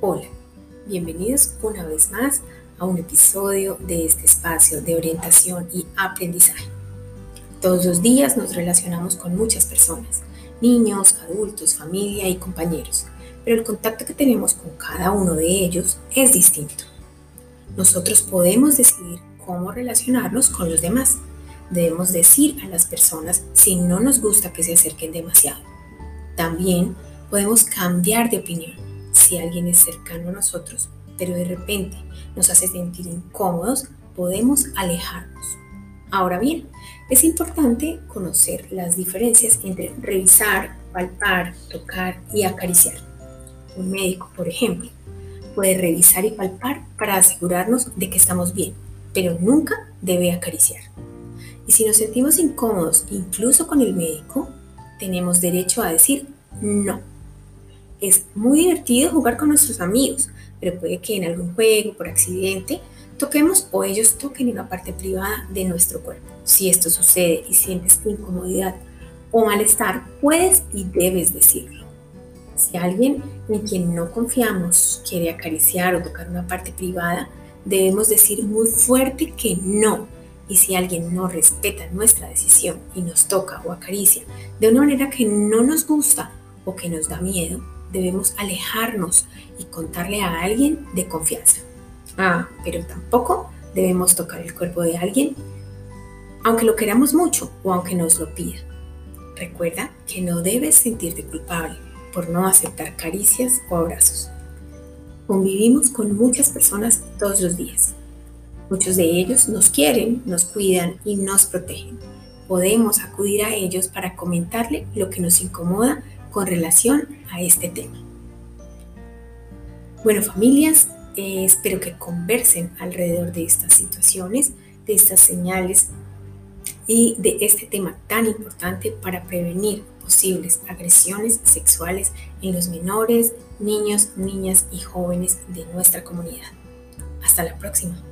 Hola, bienvenidos una vez más a un episodio de este espacio de orientación y aprendizaje. Todos los días nos relacionamos con muchas personas, niños, adultos, familia y compañeros, pero el contacto que tenemos con cada uno de ellos es distinto. Nosotros podemos decidir cómo relacionarnos con los demás. Debemos decir a las personas si no nos gusta que se acerquen demasiado. También podemos cambiar de opinión si alguien es cercano a nosotros, pero de repente nos hace sentir incómodos, podemos alejarnos. Ahora bien, es importante conocer las diferencias entre revisar, palpar, tocar y acariciar. Un médico, por ejemplo, puede revisar y palpar para asegurarnos de que estamos bien, pero nunca debe acariciar. Y si nos sentimos incómodos incluso con el médico, tenemos derecho a decir no es muy divertido jugar con nuestros amigos, pero puede que en algún juego, por accidente, toquemos o ellos toquen una parte privada de nuestro cuerpo. Si esto sucede y sientes incomodidad o malestar, puedes y debes decirlo. Si alguien en quien no confiamos quiere acariciar o tocar una parte privada, debemos decir muy fuerte que no. Y si alguien no respeta nuestra decisión y nos toca o acaricia de una manera que no nos gusta o que nos da miedo, debemos alejarnos y contarle a alguien de confianza. Ah, pero tampoco debemos tocar el cuerpo de alguien, aunque lo queramos mucho o aunque nos lo pida. Recuerda que no debes sentirte culpable por no aceptar caricias o abrazos. Convivimos con muchas personas todos los días. Muchos de ellos nos quieren, nos cuidan y nos protegen. Podemos acudir a ellos para comentarle lo que nos incomoda con relación a este tema. Bueno, familias, eh, espero que conversen alrededor de estas situaciones, de estas señales y de este tema tan importante para prevenir posibles agresiones sexuales en los menores, niños, niñas y jóvenes de nuestra comunidad. Hasta la próxima.